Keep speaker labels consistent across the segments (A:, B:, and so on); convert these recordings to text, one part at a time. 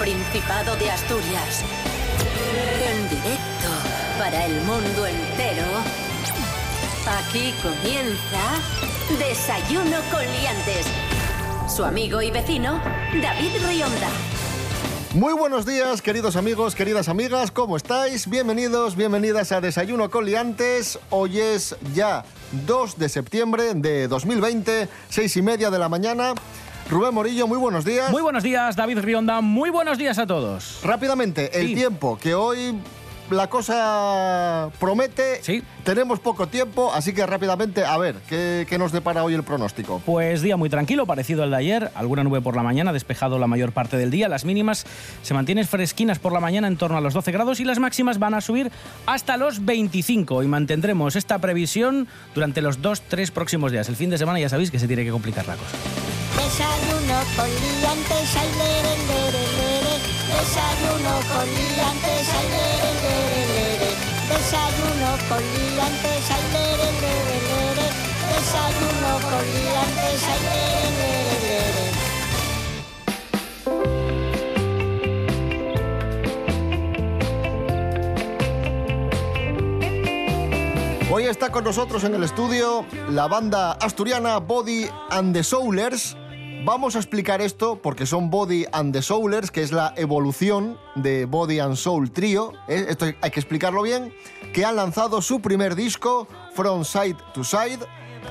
A: Principado de Asturias. En directo para el mundo entero. Aquí comienza Desayuno con Liantes. Su amigo y vecino, David Rionda.
B: Muy buenos días, queridos amigos, queridas amigas, ¿cómo estáis? Bienvenidos, bienvenidas a Desayuno con Liantes. Hoy es ya 2 de septiembre de 2020, seis y media de la mañana. Rubén Morillo, muy buenos días.
C: Muy buenos días, David Rionda. Muy buenos días a todos.
B: Rápidamente, el
C: Sí.
B: tiempo, que hoy la cosa promete.
C: Sí.
B: Tenemos poco tiempo, así que rápidamente, a ver, ¿qué, qué nos depara hoy el pronóstico?
C: Pues día muy tranquilo, parecido al de ayer. Alguna nube por la mañana, despejado la mayor parte del día. Las mínimas se mantienen fresquinas por la mañana en torno a los 12 grados y las máximas van a subir hasta los 25. Y mantendremos esta previsión durante los dos, tres próximos días. El fin de semana ya sabéis que se tiene que complicar la cosa.
D: Con liantes, ay, lere, lere. Desayuno con liantes, ay, lere, lere. Desayuno con liantes, ay, lere, lere. Desayuno con liantes, ay, lere, lere.
B: Hoy está con nosotros en el estudio la banda asturiana Body and the Soulers. Vamos a explicar esto porque son Body and the Soulers, que es la evolución de Body and Soul Trio. ¿eh? Esto hay que explicarlo bien. Que han lanzado su primer disco, From Side to Side.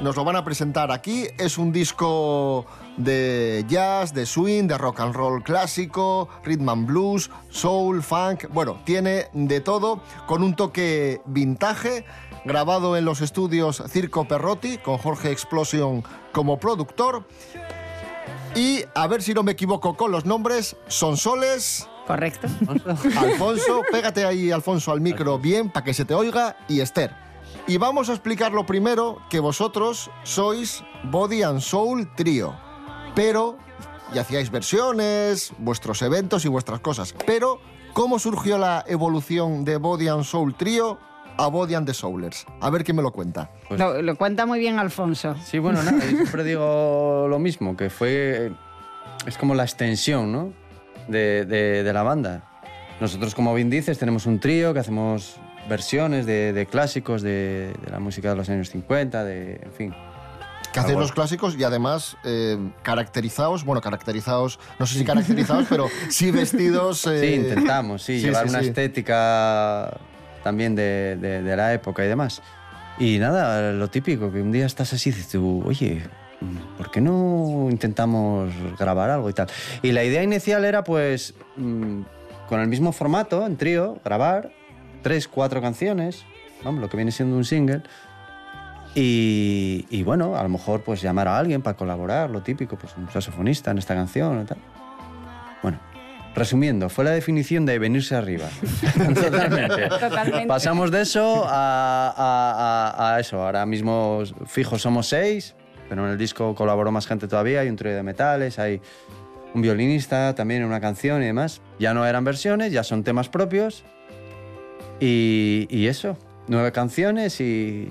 B: Nos lo van a presentar aquí. Es un disco de jazz, de swing, de rock and roll clásico, rhythm and blues, soul, funk. Bueno, tiene de todo con un toque vintage grabado en los estudios Circo Perrotti, con Jorge Explosion como productor. Y a ver si no me equivoco con los nombres, Sonsoles,
E: Correcto.
B: Alfonso, pégate ahí, Alfonso, al micro bien para que se te oiga, y Esther. Y vamos a explicar lo primero, que vosotros sois Body and Soul Trio. Pero, y hacíais versiones, vuestros eventos y vuestras cosas. Pero, ¿cómo surgió la evolución de Body and Soul Trio a Body and the Soulers? A ver quién me lo cuenta.
F: Pues-
E: Lo, lo cuenta muy bien Alfonso.
F: Sí, bueno, nada, yo siempre digo lo mismo, que fue... Es como la extensión, ¿no? De, de- de la banda. Nosotros, como bien dices, tenemos un trío que hacemos versiones de, de clásicos de, de la música de los años 50, de, en fin.
B: Que hacéis los clásicos y además eh, caracterizados, bueno, caracterizados, no sé si caracterizados, pero sí vestidos. eh,
F: Sí, intentamos, sí,
B: sí,
F: llevar
B: sí,
F: una
B: sí.
F: estética también de, de- de la época y demás. Y nada, lo típico, que un día estás así y dices tú, oye, ¿por qué no intentamos grabar algo y tal? Y la idea inicial era pues mm, con el mismo formato, en trío, grabar tres, cuatro canciones, vamos, lo que viene siendo un single. Y, y bueno, a lo mejor pues llamar a alguien para colaborar, lo típico, pues un saxofonista en esta canción y tal. Bueno, resumiendo, fue la definición de venirse arriba. Totalmente.
E: Totalmente.
F: Pasamos de eso a, a- a- a eso. Ahora mismo fijos somos seis, pero en el disco colaboró más gente todavía. Hay un trío de metales, hay un violinista también en una canción y demás. Ya no eran versiones, ya son temas propios. Y, y eso, nueve canciones y,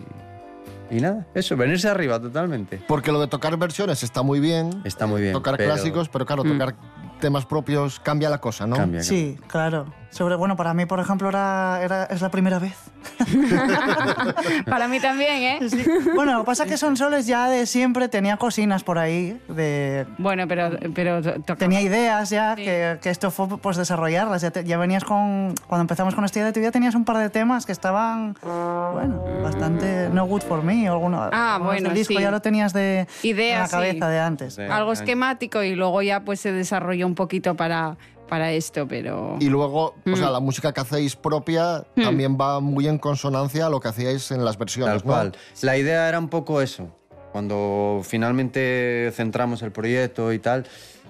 F: y nada, eso, venirse arriba totalmente.
B: Porque lo de tocar versiones está muy bien,
F: Está muy bien.
B: tocar
F: pero
B: clásicos, pero claro, tocar temas propios cambia la cosa, ¿no?
F: Cambia,
G: Sí, claro. Sobre, bueno, para mí, por ejemplo, era, era- es la primera vez.
E: Para mí también, ¿eh?
G: Sí. Bueno, lo que pasa es que Son Soles ya de siempre tenía cocinas por ahí, de,
E: Bueno, pero, pero
G: tenía ideas ya,
E: Sí.
G: que, que esto fue pues desarrollarlas. Ya, te- ya venías con, cuando empezamos con esta idea, tú ya tenías un par de temas que estaban, bueno, bastante no good for me o alguno.
E: Ah, bueno,
G: disco
E: sí.
G: ya lo tenías de
E: Ideas,
G: en la
E: sí.
G: cabeza de antes.
F: Sí.
E: algo esquemático y luego ya pues se desarrolló un poquito para, para esto, pero...
B: Y luego, o
F: Mm.
B: sea, la música que hacéis propia también va muy en consonancia a lo que hacíais en las versiones,
F: Tal
B: ¿no?
F: cual. La idea era un poco eso. Cuando finalmente centramos el proyecto y tal,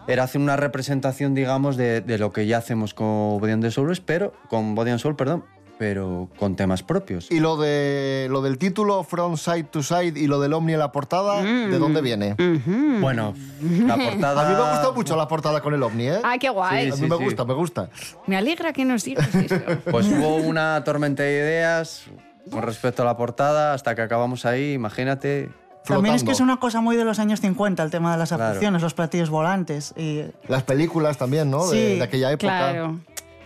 F: era hacer una representación, digamos, de, de lo que ya hacemos con Body and the Soul, pero con Body and Soul, perdón, pero con temas propios.
B: Y lo de lo del título From Side to Side y lo del Omni en la portada,
E: Mm.
B: ¿de dónde viene?
F: Bueno, la portada.
B: A mí me ha gustado mucho la portada con el Omni, ¿eh?
E: ¡Ay, qué guay!
B: a mí
F: sí,
B: me
F: sí.
B: gusta, me gusta.
E: Me alegra que nos digas eso.
F: Pues hubo una tormenta de ideas con respecto a la portada hasta que acabamos ahí, imagínate.
G: También es que es
B: flotando.
G: una cosa muy de los años 50, el tema de las
F: Claro.
G: abducciones, los platillos volantes. Y
B: Las películas también, ¿no? De,
G: Sí,
B: de aquella época.
E: Claro.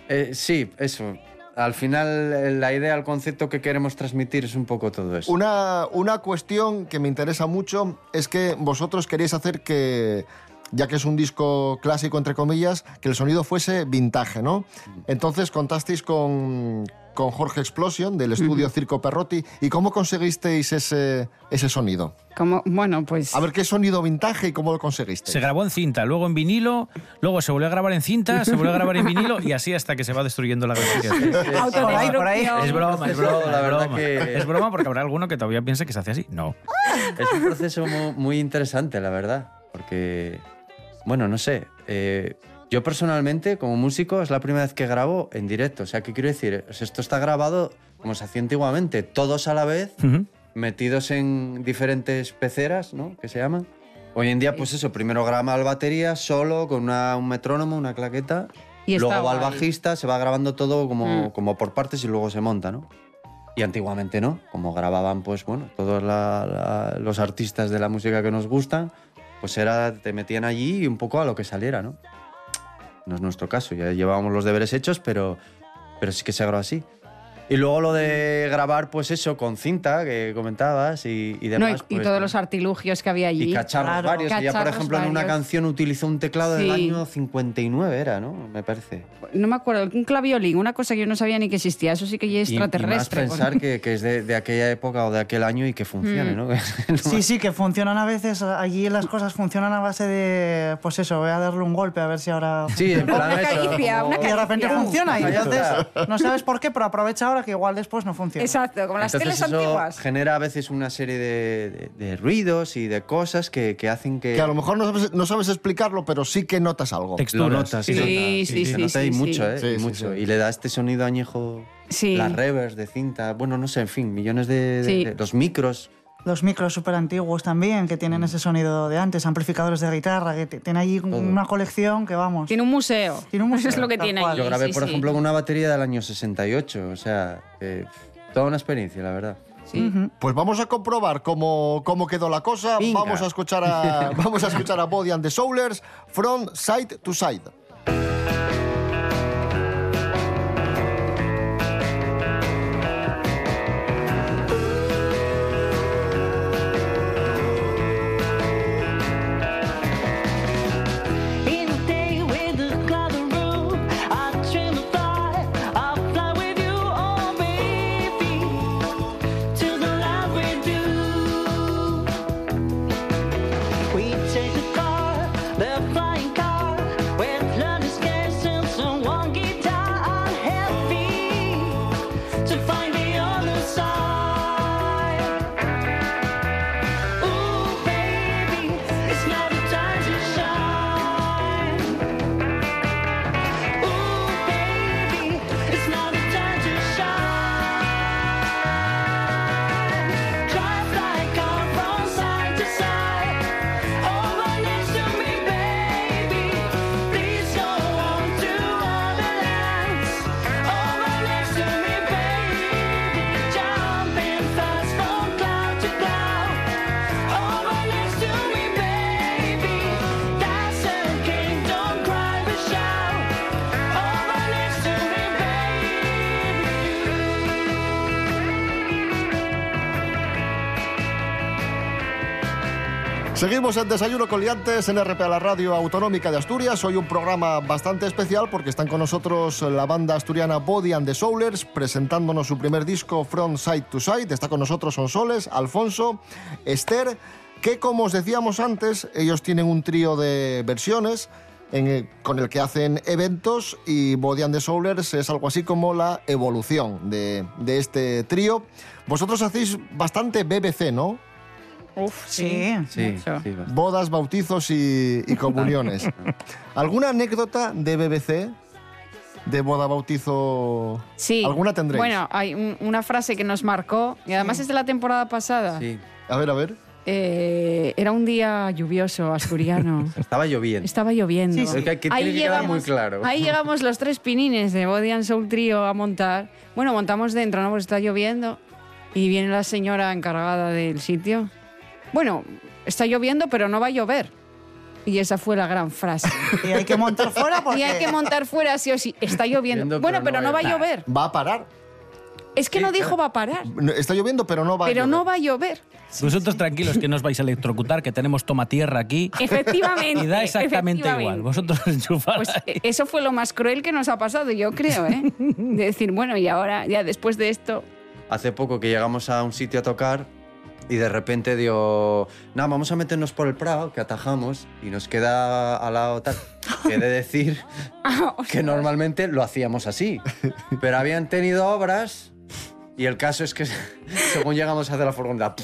F: Eh, sí, eso. Al final, eh, la idea, el concepto que queremos transmitir es un poco todo eso.
B: Una, una cuestión que me interesa mucho es que vosotros queréis hacer que, ya que es un disco clásico, entre comillas, que el sonido fuese vintage, ¿no? Entonces contasteis con, con Jorge Explosion del estudio Circo Perrotti. ¿Y cómo conseguisteis ese, ese sonido?
E: Como, bueno, pues.
B: A ver, ¿qué sonido vintage y cómo lo conseguisteis?
C: Se grabó en cinta, luego en vinilo, luego se volvió a grabar en cinta, se volvió a grabar en vinilo y así hasta que se va destruyendo la grabación.
G: por ahí, por ahí.
C: Es broma, es broma,
F: La
C: es
F: verdad
C: broma.
F: que-
C: Es broma porque habrá alguno que todavía piense que se hace así. No.
F: Es un proceso mu- muy interesante, la verdad. Porque, bueno, no sé. eh, yo personalmente, como músico, es la primera vez que grabo en directo. O sea, ¿qué quiero decir? O sea, esto está grabado como se hacía antiguamente, todos a la vez,
C: Ujú.
F: metidos en diferentes peceras, ¿no? Que se llaman. Hoy en día, pues eso, primero graba el batería solo, con una- un metrónomo, una claqueta.
E: Y
F: luego va el
E: guay.
F: bajista, se va grabando todo como,
E: Mm.
F: como por partes y luego se monta, ¿no? Y antiguamente no, como grababan, pues bueno, todos la- la- los artistas de la música que nos gustan, pues era, te metían allí y un poco a lo que saliera, ¿no? No es nuestro caso, ya llevábamos los deberes hechos, pero, pero sí que se graba así. Y luego lo de grabar, pues eso, con cinta, que comentabas, y, y
E: no,
F: demás.
E: y, y
F: pues,
E: todos los artilugios que había allí.
F: y cacharros
G: Claro.
F: varios. Ella, por
E: Cacharros
F: ejemplo, en una
E: varios.
F: canción utilizó un teclado del
E: Sí.
F: año 59, era, ¿no? Me parece.
E: No me acuerdo, un claviolín, una cosa que yo no sabía ni que existía. Eso sí que ya es
F: Y- Y, más
E: extraterrestre.
F: pensar que, que es de, de aquella época o de aquel año y que funcione,
E: Mm.
F: ¿no?
G: Sí, sí, que funcionan a veces, allí las cosas funcionan a base de, pues eso, voy a darle un golpe a ver si ahora...
F: Sí, en plan
E: Una
F: eso,
E: caricia,
F: como-
E: una
G: Y de repente
E: caricia.
G: funciona y entonces no sabes por qué, pero aprovecha ahora que igual después no funciona.
E: Exacto, como las
F: Entonces
E: teles
F: eso
E: antiguas.
F: genera a veces una serie de, de- de ruidos y de cosas que, que hacen que...
B: Que a lo mejor no sabes, no sabes explicarlo, pero sí que notas algo.
C: Texturas.
F: lo notas.
E: Sí,
F: nota.
E: sí, sí, sí,
F: nota y
E: sí,
F: mucho,
E: sí.
F: ¿eh?
B: Sí,
F: y
B: sí,
F: mucho.
B: sí.
F: Y le da este sonido añejo...
E: Sí.
F: Las reverbs de cinta, bueno, no sé, en fin, millones de... de-
E: Sí.
F: de- los micros.
G: Los micros súper antiguos también, que
F: Mm.
G: tienen ese sonido de antes, amplificadores de guitarra, que tiene allí una colección que vamos.
E: Tiene un museo.
G: Tiene un museo,
E: Eso es lo que tiene allí.
F: Yo grabé,
E: sí,
F: por
E: sí.
F: ejemplo, con una batería del año 68, o sea, toda una experiencia, la verdad.
E: Sí.
B: Pues vamos a comprobar cómo, cómo quedó la cosa.
F: Venga.
B: Vamos a escuchar a, vamos a escuchar a Body and the Soulers from side to side. Seguimos en Desayuno con Liantes en RPA, la radio autonómica de Asturias. Hoy un programa bastante especial porque están con nosotros la banda asturiana Body and the Soulers presentándonos su primer disco From Side to Side. Está con nosotros Sonsoles, Alfonso, Esther, que como os decíamos antes, ellos tienen un trío de versiones en el- con el que hacen eventos y Body and the Soulers es algo así como la evolución de, de este trío. Vosotros hacéis bastante BBC, ¿no?
E: Uf,
G: Sí.
F: Sí, sí, bastante.
B: Bodas, bautizos y, y comuniones. ¿Alguna anécdota de BBC? ¿De boda, bautizo?
E: Sí.
B: ¿Alguna tendréis?
E: Bueno, hay un- una frase que nos marcó, y además es de la temporada pasada.
F: Sí.
B: A ver, a ver.
E: Eh, era un día lluvioso, asturiano.
F: Estaba lloviendo.
E: Estaba lloviendo.
G: Sí, sí.
F: Es que que quedar muy claro.
E: Ahí llegamos los tres pinines de Body and Soul Trio a montar. Bueno, montamos dentro, ¿no? Porque está lloviendo. Y viene la señora encargada del sitio. Bueno, está lloviendo, pero no va a llover. Y esa fue la gran frase.
G: Y hay que montar fuera porque...
E: Y hay que montar fuera sí o sí. Está lloviendo. Bueno, pero no va a
F: llover.
B: Va a parar.
E: Es que
F: Sí,
E: no dijo va a parar.
B: Está lloviendo, pero no va a
E: Pero
B: llover.
E: no va a llover.
C: Vosotros tranquilos que no os vais a electrocutar, que tenemos toma tierra aquí.
E: Efectivamente.
C: Y da exactamente
E: efectivamente.
C: igual. Vosotros enchufad
E: Pues eh, eso fue lo más cruel que nos ha pasado, yo creo, ¿eh? De decir, bueno, y ahora, ya después de esto,
F: Hace poco que llegamos a un sitio a tocar y de repente dio, nada, vamos a meternos por el Prado, que atajamos y nos queda al lado tal. Que he de decir que normalmente lo hacíamos así, pero habían tenido obras y el caso es que según llegamos a hacer la furgoneta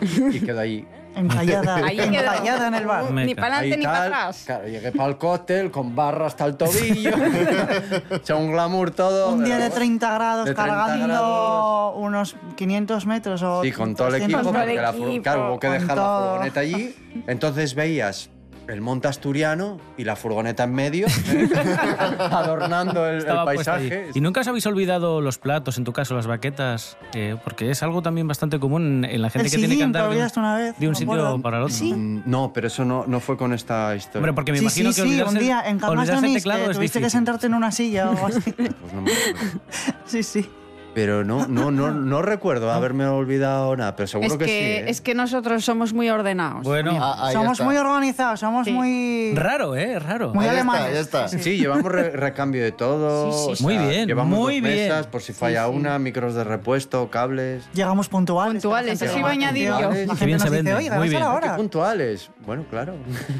F: y quedó ahí.
E: Ahí quedó.
G: encallada en el bar.
E: Ni para adelante ni para atrás.
F: Claro, llegué para el cóctel con barra hasta el tobillo. Hecho un glamour todo.
G: Un día de
F: pero-
G: 30 grados
F: De 30
G: cargando
F: grados.
G: unos 500 metros o
F: Sí, con todo el
G: 300
F: equipo, porque la claro, hubo que dejar la furgoneta allí. Entonces veías el monte asturiano y la furgoneta en medio, adornando el, el paisaje.
C: ¿Y nunca os habéis olvidado los platos, en tu caso las baquetas? Eh, porque es algo también bastante común en la gente
G: El
C: que tiene que
G: sillín,
C: andar de
G: una vez,
C: de un sitio
G: acuerdo.
C: para el otro.
G: Sí.
F: Mm, No, pero eso no, no fue con esta historia.
C: Hombre, porque me
G: Sí,
C: imagino
G: sí,
C: que olvidarse,
G: un día en Onís,
C: teclado
G: que
C: es
G: tuviste que
C: difícil.
G: sentarte en una silla o algo así.
F: Pues no me acuerdo.
G: sí, sí.
F: Pero no, no, no, no recuerdo haberme olvidado nada, pero seguro
E: Es
F: que,
E: que,
F: sí. ¿eh?
E: es que nosotros somos muy ordenados.
C: Bueno,
B: Ah, ahí
G: somos
B: está.
G: muy organizados, somos
E: Sí.
G: muy...
C: raro, ¿eh? Raro.
G: Muy
B: Ahí está,
G: alemanes.
B: ahí está.
F: Sí, llevamos re- recambio de todo.
E: Sí, sí,
F: o
E: sí.
C: Muy bien,
F: Llevamos
C: muy
F: dos
C: bien.
F: mesas por si falla
E: Sí, sí.
F: una, micros de repuesto, cables.
G: Llegamos puntuales.
E: Puntuales,
F: eso
G: gente
F: iba a
G: nos
E: añadir
G: dice-
F: yo.
G: La gente
C: bien
G: nos dice, oiga,
C: muy
G: a
C: bien.
G: la
F: Qué
G: hora.
F: puntuales. Bueno, claro.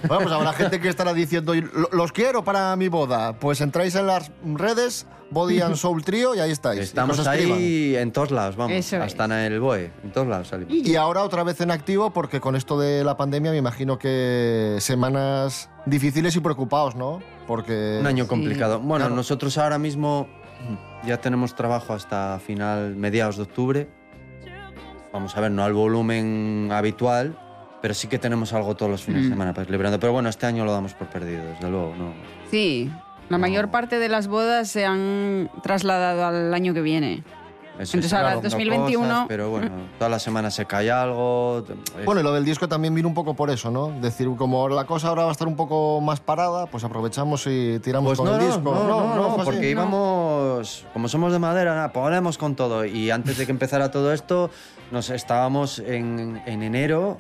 B: Bueno, pues habrá gente que estará diciendo, "Y lo- los quiero para mi boda. Pues entráis en las redes, Body and Soul Trio, y ahí estáis.
F: Estamos ahí en todos lados, vamos.
E: Eso es.
F: hasta en el BOE, en todos lados salimos.
B: Y ahora otra vez en activo, porque con esto de la pandemia me imagino que semanas difíciles y preocupados, ¿no? Porque...
F: Un año
E: Sí.
F: complicado. Bueno,
B: Claro.
F: nosotros ahora mismo ya tenemos trabajo hasta final, mediados de octubre. Vamos a ver, no al volumen habitual, pero sí que tenemos algo todos los fines de
E: Mm.
F: semana para ir liberando. Pero bueno, este año lo damos por perdido, desde luego. No.
E: Sí, la mayor parte de las bodas se han trasladado al año que viene.
F: Eso
E: Entonces, ahora,
F: van dando
E: 2021,
F: cosas, pero bueno, todas las semanas se cae algo.
B: Bueno, y lo del disco también vino un poco por eso, ¿no? Decir, como la cosa ahora va a estar un poco más parada, pues aprovechamos y tiramos
F: Pues
B: con
F: no,
B: el
F: no,
B: disco.
F: no, no, no,
B: fue así.
F: porque íbamos, como somos de madera, nada, ponemos con todo. Y antes de que empezara todo esto, nos estábamos en, en enero,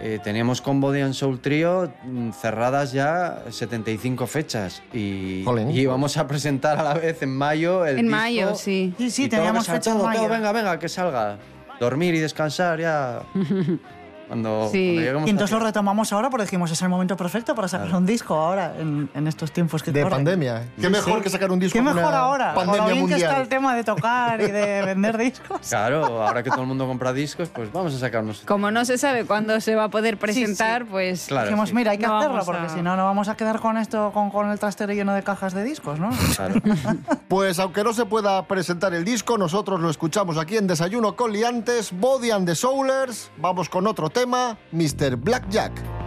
F: eh, teníamos con Body and Soul Trio mm, cerradas ya 75 fechas. Y,
B: Jolín.
F: y íbamos a presentar a la vez en mayo el
E: En
F: disco.
E: mayo, sí.
G: Sí, sí,
F: y
G: teníamos fecha en mayo.
F: todo, venga, venga, que salga. Dormir y descansar ya. Cuando,
E: Sí.
F: cuando
G: Y entonces lo retomamos ahora porque dijimos es el momento perfecto para sacar un disco ahora, en, en estos tiempos que
B: De
G: corren.
B: pandemia. Qué mejor que sacar un disco
G: ¿Qué
B: en
G: mejor
B: una
G: ahora? Con lo
B: Pandemia
G: bien que está el tema de tocar y de vender discos.
F: Claro, ahora que todo el mundo compra discos, pues vamos a sacarnos.
E: Como no se sabe cuándo se va a poder presentar, pues
F: Claro,
G: Dijimos,
F: sí.
G: mira, hay que
E: No
G: hacerlo porque
E: a-
G: si no, no vamos a quedar con esto, con, con el trastero lleno de cajas de discos, ¿no?
F: Claro.
B: Pues aunque no se pueda presentar el disco, nosotros lo escuchamos aquí en Desayuno con Liantes, Body and the Soulers. Vamos con otro tema, Mr. Blackjack.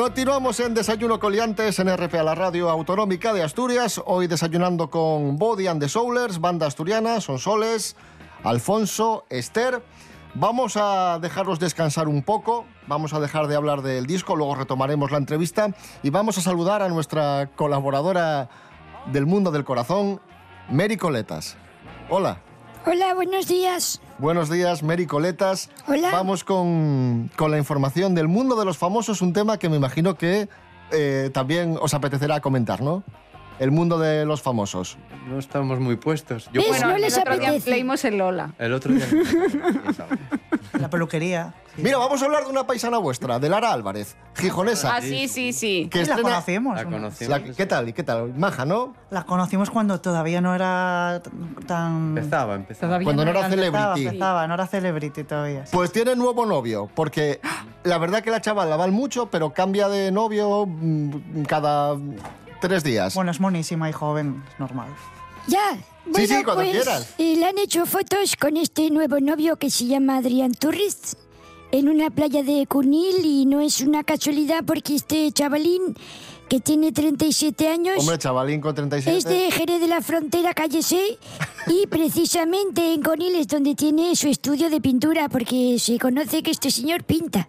B: Continuamos en Desayuno Coliantes en RP a la Radio Autonómica de Asturias. Hoy desayunando con Body and the Soulers, banda asturiana, Sonsoles, Alfonso, Esther. Vamos a dejarlos descansar un poco, vamos a dejar de hablar del disco, luego retomaremos la entrevista y vamos a saludar a nuestra colaboradora del mundo del corazón, Mary Coletas. Hola.
H: Hola, buenos días.
B: Buenos días, Mary Coletas.
H: Hola.
B: Vamos con, con la información del mundo de los famosos, un tema que me imagino que eh, también os apetecerá comentar, ¿no? El mundo de los famosos.
F: No estamos muy puestos. Yo,
H: ¿Ves?
E: Bueno,
H: no
E: el
H: les
E: otro día
H: apetece.
E: leímos el Lola.
F: el otro día...
G: La peluquería.
B: Mira, vamos a hablar de una paisana vuestra, de Lara Álvarez, gijonesa.
E: Ah, sí, sí, sí.
B: que
G: la
B: estrena-
G: conocimos.
F: La conocimos.
B: La- ¿Qué tal? ¿Y qué tal? Maja, ¿no?
G: La conocimos cuando todavía no era tan...
F: Empezaba, empezaba.
E: Todavía
B: Cuando no era
E: eran-
G: Empezaba,
B: celebrity.
G: empezaba, no era celebrity todavía.
B: Pues tiene nuevo novio, porque la verdad que la chaval la val mucho, pero cambia de novio mm, cada tres días.
G: Bueno, es monísima y joven, es normal.
H: Ya. Bueno,
B: sí, cuando
H: pues,
B: quieras.
H: eh, le han hecho fotos con este nuevo novio que se llama Adrián Turris en una playa de Cunil y no es una casualidad porque este chavalín que tiene 37 años
B: Hombre, chavalín con 37.
H: es de Jerez de la Frontera, calle C, y precisamente en Conil es donde tiene su estudio de pintura, porque se conoce que este señor pinta.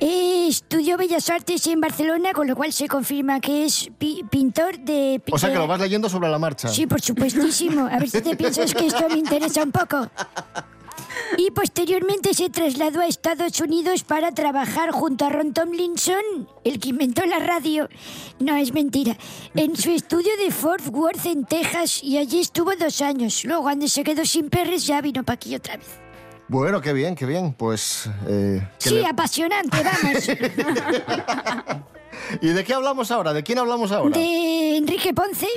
H: Eh, estudió Bellas Artes en Barcelona, con lo cual se confirma que es pi- pintor de...
B: O sea que lo vas leyendo sobre la marcha.
H: Sí, por supuestísimo. A ver si te piensas que esto me interesa un poco. Y posteriormente se trasladó a Estados Unidos para trabajar junto a Ron Tomlinson, el que inventó la radio. No, es mentira. En su estudio de Fort Worth, en Texas, y allí estuvo dos años. Luego, cuando se quedó sin perres, ya vino para aquí otra vez.
B: Bueno, qué bien, qué bien. Pues. eh,
H: Sí,
B: le-
H: apasionante, vamos.
B: ¿Y de qué hablamos ahora? ¿De quién hablamos ahora?
H: de Enrique Ponce,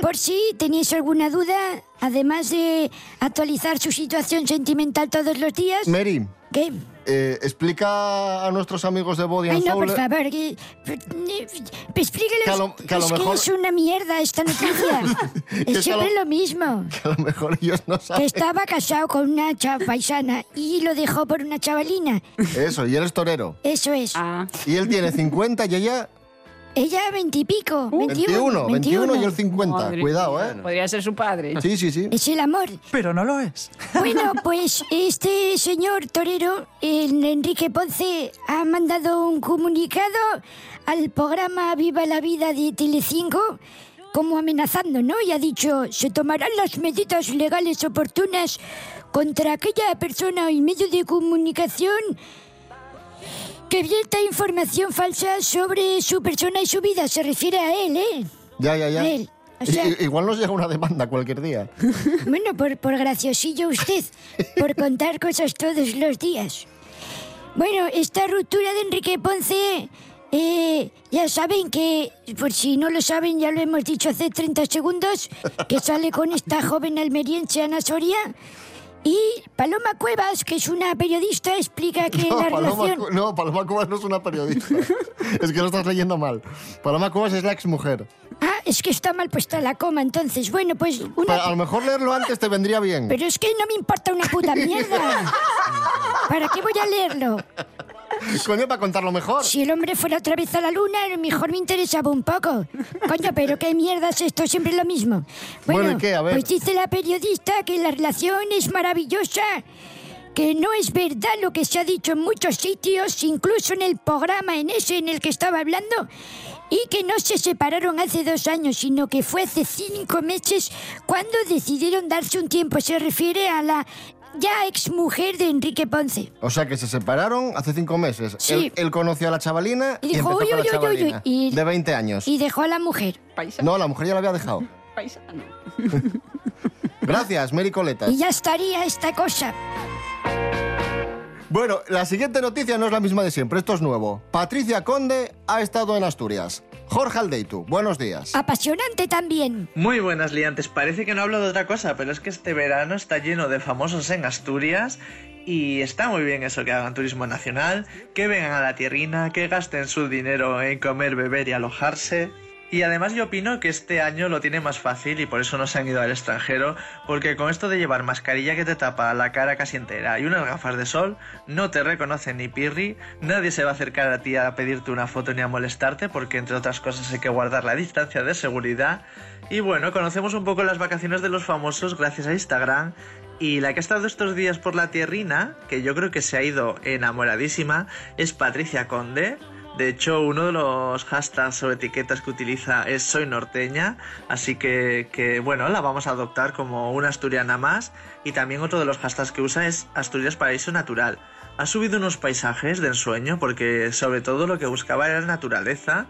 H: por si tenéis alguna duda, además de actualizar su situación sentimental todos los días.
B: Mary,
H: ¿Qué?
B: Eh, explica a nuestros amigos de Body
H: Ay,
B: and
H: no,
B: Soul.
H: por favor, que, explíqueles.
B: Que a lo- que a lo
H: es
B: mejor-
H: que es una mierda esta noticia.
B: Que
H: es siempre
B: lo-
H: lo mismo.
B: Que a lo mejor ellos no
H: Que
B: saben.
H: estaba casado con una chava paisana y lo dejó por una chavalina.
B: Eso, y él es torero.
H: Eso es.
E: Ah,
B: Y él tiene 50 y ella
H: Ella veintipico.
B: 21. 21 y él 50.
E: Madre
B: Cuidado, ¿eh?
E: podría ser su padre.
B: Sí, sí, sí.
H: Es el amor.
G: Pero no lo es.
H: Bueno, pues este señor torero, el Enrique Ponce, ha mandado un comunicado al programa Viva la Vida de Telecinco, como amenazando, ¿no? Y ha dicho, se tomarán las medidas legales oportunas contra aquella persona y medio de comunicación que vierta información falsa sobre su persona y su vida. Se refiere a él, ¿eh?
B: Ya, ya, ya.
H: Él. O
B: I-
H: sea-
B: i- igual nos llega una demanda cualquier día.
H: Bueno, por, por graciosillo usted, por contar cosas todos los días. Bueno, esta ruptura de Enrique Ponce, eh, ya saben que, por si no lo saben, ya lo hemos dicho hace 30 segundos, que sale con esta joven almeriense Ana Soria. Y Paloma Cuevas, que es una periodista, explica que
B: No,
H: la
B: Paloma,
H: relación...
B: No, Paloma Cuevas no es una periodista. es que lo estás leyendo mal. Paloma Cuevas es la exmujer.
H: Ah, es que está mal puesta la coma, entonces. Bueno, pues
B: Pero a lo mejor leerlo antes te vendría bien.
H: Pero es que no me importa una puta mierda. ¿Para qué voy a leerlo?
B: Coño, para contarlo mejor.
H: Si el hombre fuera otra vez a la luna, a lo mejor me interesaba un poco. Coño, pero qué mierda es esto, siempre lo mismo.
B: Bueno, ¿y qué? A ver.
H: Pues dice la periodista que la relación es maravillosa, que no es verdad lo que se ha dicho en muchos sitios, incluso en el programa en ese en el que estaba hablando, y que no se separaron hace dos años, sino que fue hace cinco meses cuando decidieron darse un tiempo. Se refiere a la ya exmujer de Enrique Ponce.
B: O sea que se separaron hace cinco meses.
H: Sí.
B: Él, él conoció a la chavalina
H: Y
B: y,
H: dijo,
B: empezó
H: "Uy,
B: con la
H: uy, uy, uy,
B: chavalina.
H: y-
B: De 20 años.
H: Y dejó a la mujer.
B: No, la mujer ya la había dejado.
E: paisano.
B: Gracias, Mary Coletas.
H: Y ya estaría esta cosa.
B: Bueno, la siguiente noticia no es la misma de siempre, esto es nuevo. Patricia Conde ha estado en Asturias. Jorge Aldeitu, buenos días.
H: Apasionante también.
I: Muy buenas liantes, parece que no hablo de otra cosa, pero es que este verano está lleno de famosos en Asturias y está muy bien eso que hagan turismo nacional, que vengan a la tierrina, que gasten su dinero en comer, beber y alojarse. Y además yo opino que este año lo tiene más fácil y por eso no se han ido al extranjero, porque con esto de llevar mascarilla que te tapa la cara casi entera y unas gafas de sol, no te reconoce ni Pirri, nadie se va a acercar a ti a pedirte una foto ni a molestarte, porque entre otras cosas hay que guardar la distancia de seguridad. Y bueno, conocemos un poco las vacaciones de los famosos gracias a Instagram. Y la que ha estado estos días por la tierrina, que yo creo que se ha ido enamoradísima, es Patricia Conde. De hecho, uno de los hashtags o etiquetas que utiliza es Soy norteña, así que, bueno, la vamos a adoptar como una asturiana más. Y también otro de los hashtags que usa es Asturias Paraíso Natural. Ha subido unos paisajes de ensueño porque sobre todo lo que buscaba era naturaleza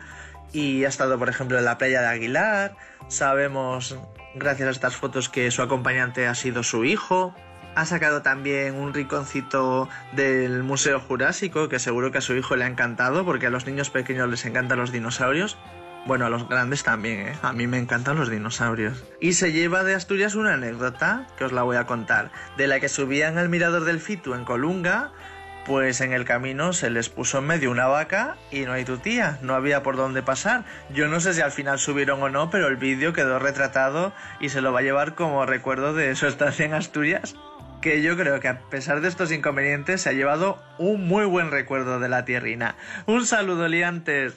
I: y ha estado, por ejemplo, en la playa de Aguilar. Sabemos, gracias a estas fotos, que su acompañante ha sido su hijo. Ha sacado también un rinconcito del Museo Jurásico, que seguro que a su hijo le ha encantado, porque a los niños pequeños les encantan los dinosaurios. Bueno, a los grandes también, ¿eh? A mí me encantan los dinosaurios. Y se lleva de Asturias una anécdota, que os la voy a contar, de la que subían al mirador del Fitu en Colunga, pues en el camino se les puso en medio una vaca y no hay tu tía, no había por dónde pasar. Yo no sé si al final subieron o no, pero el vídeo quedó retratado y se lo va a llevar como recuerdo de su estancia en Asturias. Que yo creo que a pesar de estos inconvenientes se ha llevado un muy buen recuerdo de la tierrina. Un saludo, liantes.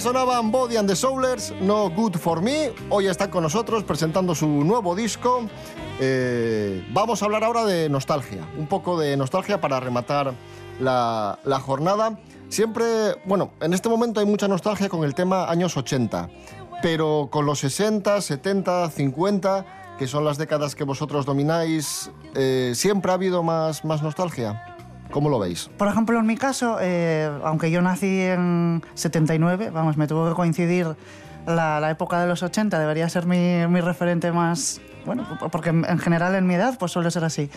B: Sonaban Body and the Soulers, No Good For Me. Hoy están con nosotros presentando su nuevo disco. Eh, vamos a hablar ahora de nostalgia, un poco de nostalgia para rematar la, la jornada. Siempre, bueno, en este momento hay mucha nostalgia con el tema años 80, pero con los 60, 70, 50, que son las décadas que vosotros domináis, eh, ¿siempre ha habido más, más nostalgia? ¿Cómo lo veis?
G: Por ejemplo, en mi caso, eh, aunque yo nací en 79, vamos, me tuvo que coincidir la, la época de los 80, debería ser mi, mi referente más... Bueno, porque en en general en mi edad pues suele ser así.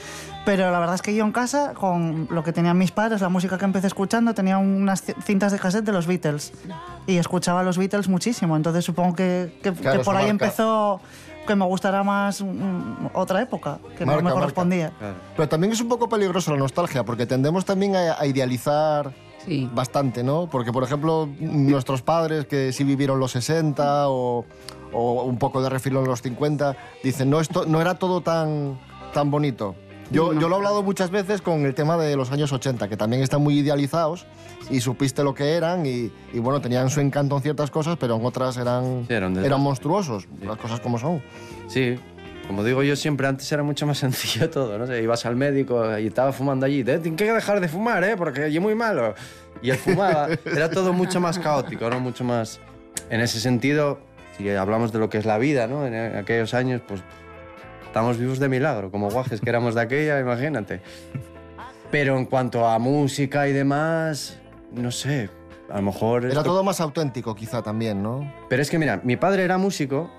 G: Pero la verdad es que yo en casa, con lo que tenían mis padres, la música que empecé escuchando, tenía unas ci- cintas de cassette de los Beatles. Y escuchaba a los Beatles muchísimo. Entonces supongo que, que- que
B: Claro, eso
G: por ahí
B: marca.
G: empezó que me gustará más mm, otra época, que
B: Marca,
G: no me
B: marca.
G: correspondía.
B: Pero también es un poco peligroso la nostalgia, porque tendemos también a, a idealizar
E: Sí.
B: bastante, ¿no? Porque, por ejemplo, nuestros padres que sí vivieron los 60 o, o un poco de refilo en los 50, dicen, no, esto, no era todo tan, tan bonito. Yo, yo lo he hablado muchas veces con el tema de los años 80, que también están muy idealizados y supiste lo que eran y, y, bueno, tenían su encanto en ciertas cosas, pero en otras eran,
F: Sí, era un desastre.
B: eran monstruosos, las cosas como son.
F: Sí, como digo yo siempre, antes era mucho más sencillo todo, ¿no? sé, ibas al médico y estaba fumando allí, "Eh, tienes que dejar de fumar, ¿eh? Porque es muy malo. Y él fumaba, era todo mucho más caótico, ¿no? Mucho más... En ese sentido, si hablamos de lo que es la vida, ¿no? En aquellos años, pues estamos vivos de milagro, como guajes que éramos de aquella, imagínate. Pero en cuanto a música y demás, no sé, a lo mejor...
B: Era
F: esto-
B: todo más auténtico quizá también, ¿no?
F: pero es que mira, mi padre era músico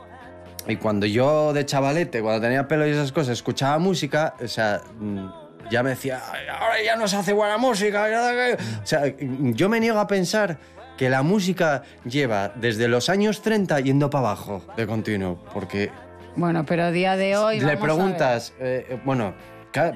F: y cuando yo de chavalete, cuando tenía pelo y esas cosas, escuchaba música, o sea, mm, ya me decía, "Ay, ahora ya no se hace buena música. ya da que-". O sea, yo me niego a pensar que la música lleva desde los años 30 yendo para abajo de continuo, porque
E: Bueno, pero a día de hoy.
F: le
E: vamos a ver.
F: preguntas, eh, bueno,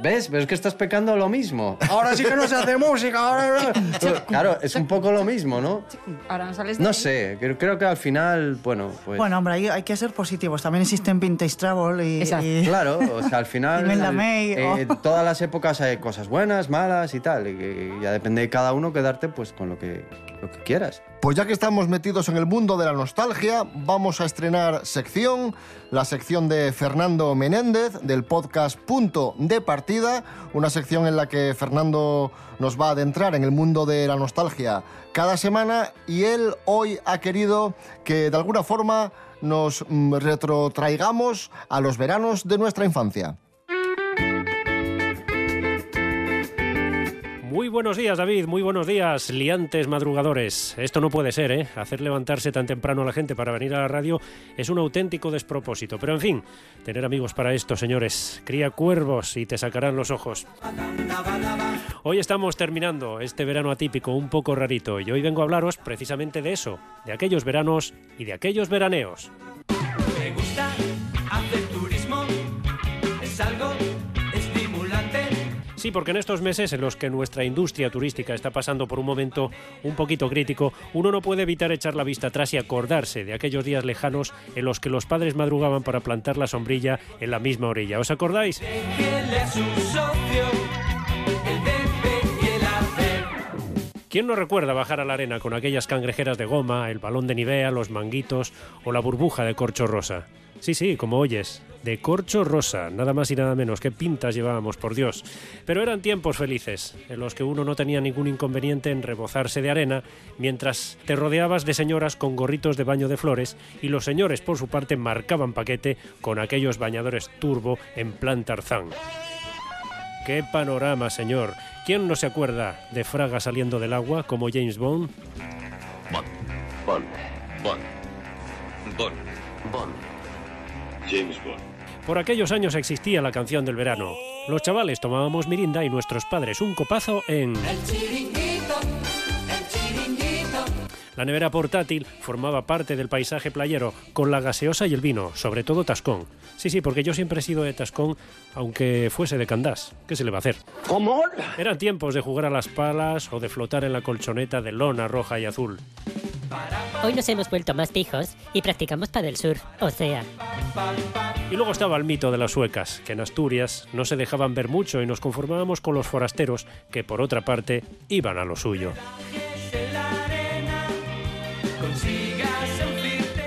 F: ¿Ves? ¿Ves que estás pecando lo mismo? Ahora sí que no se hace música. ahora no. Claro, es un poco lo mismo, ¿no?
E: Ahora no sales de
F: No
E: ahí.
F: sé, creo, creo que al final, bueno, pues...
G: Bueno, hombre, hay, hay que ser positivos. También existen Vintage Travel y... Y-
F: Claro, o sea, al final... El-
G: May,
F: eh,
G: oh.
F: Todas las épocas hay cosas buenas, malas y tal. Y que ya depende de cada uno quedarte pues con lo que, lo que quieras.
B: Pues ya que estamos metidos en el mundo de la nostalgia, vamos a estrenar sección, la sección de Fernando Menéndez del podcast Punto de Partida, una sección en la que Fernando nos va a adentrar en el mundo de la nostalgia cada semana y él hoy ha querido que de alguna forma nos mm, retrotraigamos a los veranos de nuestra infancia.
J: Muy buenos días, David. Muy buenos días, liantes madrugadores. Esto no puede ser, ¿eh? Hacer levantarse tan temprano a la gente para venir a la radio es un auténtico despropósito. Pero en fin, tener amigos para esto, señores. Cría cuervos y te sacarán los ojos. Hoy estamos terminando este verano atípico, un poco rarito, y hoy vengo a hablaros precisamente de eso, de aquellos veranos y de aquellos veraneos. Sí, porque en estos meses en los que nuestra industria turística está pasando por un momento un poquito crítico, uno no puede evitar echar la vista atrás y acordarse de aquellos días lejanos en los que los padres madrugaban para plantar la sombrilla en la misma orilla. ¿Os acordáis?
K: ¿Quién
J: no recuerda bajar a la arena con aquellas cangrejeras de goma, el balón de Nivea, los manguitos o la burbuja de corcho rosa? Sí, sí, como oyes, de corcho rosa, nada más y nada menos. Qué pintas llevábamos, por Dios. Pero eran tiempos felices, en los que uno no tenía ningún inconveniente en rebozarse de arena, mientras te rodeabas de señoras con gorritos de baño de flores y los señores, por su parte, marcaban paquete con aquellos bañadores turbo en plan Tarzán. ¡Qué panorama, señor! ¿Quién no se acuerda de Fraga saliendo del agua como James Bond?
L: Bond. Bond. Bond. Bond. Bond. James Bond.
J: Por aquellos años existía la canción del verano. Los chavales tomábamos mirinda y nuestros padres un copazo en...
K: El chiringuito, el chiringuito.
J: La nevera portátil formaba parte del paisaje playero con la gaseosa y el vino, sobre todo Tascón. Sí, sí, porque yo siempre he sido de Tascón, aunque fuese de Candás. ¿Qué se le va a hacer?
L: ¿Cómo?
J: Eran tiempos de jugar a las palas o de flotar en la colchoneta de lona roja y azul.
M: Hoy nos hemos vuelto más pijos y practicamos para el sur, o sea,
J: Y luego estaba el mito de las suecas, que en Asturias no se dejaban ver mucho y nos conformábamos con los forasteros, que por otra parte iban a lo suyo.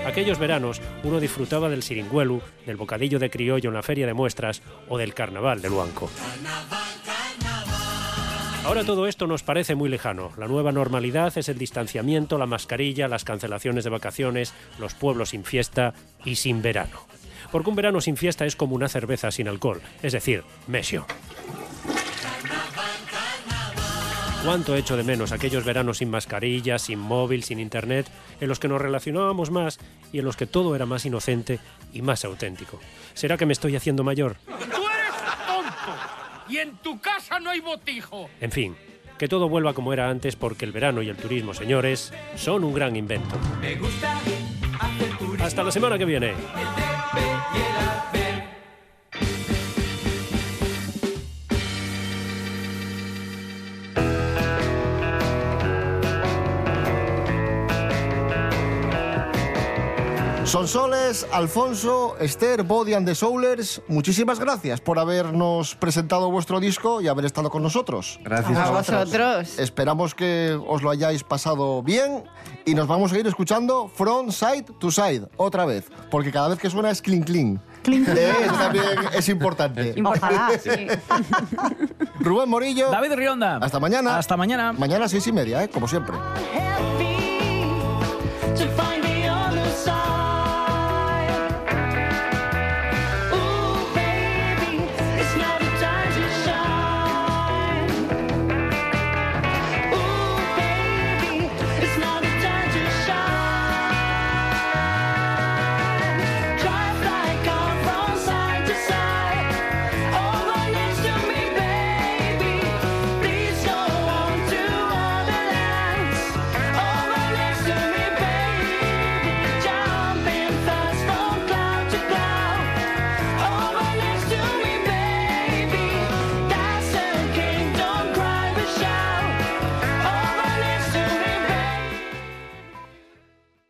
J: Aquellos veranos uno disfrutaba del siringüelu, del bocadillo de criollo en la feria de muestras o del carnaval de Luanco. Ahora todo esto nos parece muy lejano. La nueva normalidad es el distanciamiento, la mascarilla, las cancelaciones de vacaciones, los pueblos sin fiesta y sin verano. Porque un verano sin fiesta es como una cerveza sin alcohol, es decir, mesio. ¿Cuánto echo de menos aquellos veranos sin mascarilla, sin móvil, sin internet, en los que nos relacionábamos más y en los que todo era más inocente y más auténtico? ¿Será que me estoy haciendo mayor?
N: ¡Y en tu casa no hay botijo!
J: En fin, que todo vuelva como era antes porque el verano y el turismo, señores, son un gran invento.
K: Me gusta hacer turismo.
J: Hasta la semana que viene.
B: Sonsoles, Alfonso, Esther, Body and the Soulers, muchísimas gracias por habernos presentado vuestro disco y haber estado con nosotros.
F: Gracias
E: A vosotros.
B: Esperamos que os lo hayáis pasado bien y nos vamos a ir escuchando From Side to Side otra vez, porque cada vez que suena es clink clink.
G: Clink.
B: Eh, eso también es importante.
G: Ojalá.
E: Sí.
B: Rubén Morillo.
C: David Rionda.
B: Hasta mañana.
C: Hasta mañana.
B: Mañana a seis y media, ¿eh? como siempre.